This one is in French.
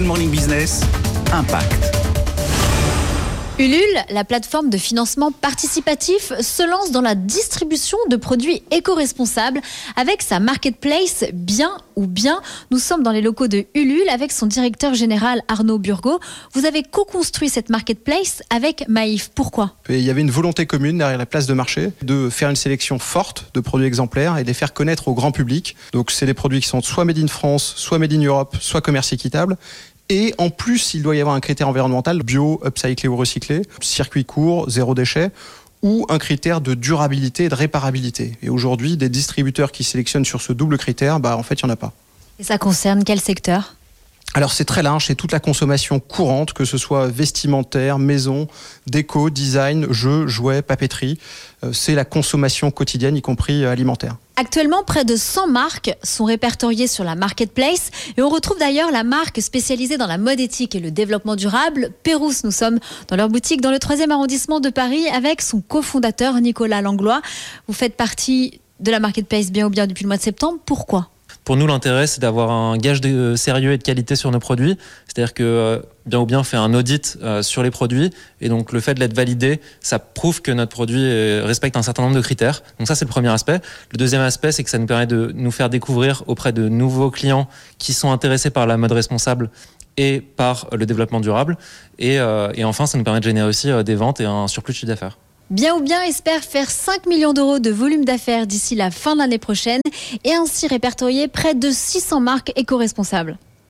Good Morning Business, Impact. Ulule, la plateforme de financement participatif, se lance dans la distribution de produits éco-responsables avec sa marketplace Bien ou Bien. Nous sommes dans les locaux de Ulule avec son directeur général Arnaud Burgot. Vous avez co-construit cette marketplace avec Maïf. Pourquoi? Il y avait une volonté commune derrière la place de marché de faire une sélection forte de produits exemplaires et de les faire connaître au grand public. Donc c'est des produits qui sont soit made in France, soit made in Europe, soit commerce équitable et en plus, il doit y avoir un critère environnemental, bio, upcyclé ou recyclé, circuit court, zéro déchet ou un critère de durabilité et de réparabilité. Et aujourd'hui, des distributeurs qui sélectionnent sur ce double critère, bah, en fait, il n'y en a pas. Et ça concerne quel secteur? Alors c'est très large, c'est toute la consommation courante, que ce soit vestimentaire, maison, déco, design, jeux, jouets, papeterie. Euh, c'est la consommation quotidienne, y compris euh, alimentaire. Actuellement, près de 100 marques sont répertoriées sur la marketplace et on retrouve d'ailleurs la marque spécialisée dans la mode éthique et le développement durable, Pérouse. Nous sommes dans leur boutique dans le 3e arrondissement de Paris avec son cofondateur Nicolas Langlois. Vous faites partie de la marketplace bien ou bien depuis le mois de septembre? Pourquoi? Pour nous, l'intérêt, c'est d'avoir un gage de sérieux et de qualité sur nos produits. C'est-à-dire que euh, bien ou bien fait un audit euh, sur les produits et donc le fait de l'être validé, ça prouve que notre produit euh, respecte un certain nombre de critères. Donc ça, c'est le premier aspect. Le deuxième aspect, c'est que ça nous permet de nous faire découvrir auprès de nouveaux clients qui sont intéressés par la mode responsable et par le développement durable. Et enfin, ça nous permet de générer aussi des ventes et un surplus de chiffre d'affaires. Bien ou bien espère faire 5 millions d'euros de volume d'affaires d'ici la fin de l'année prochaine et ainsi répertorier près de 600 marques éco-responsables.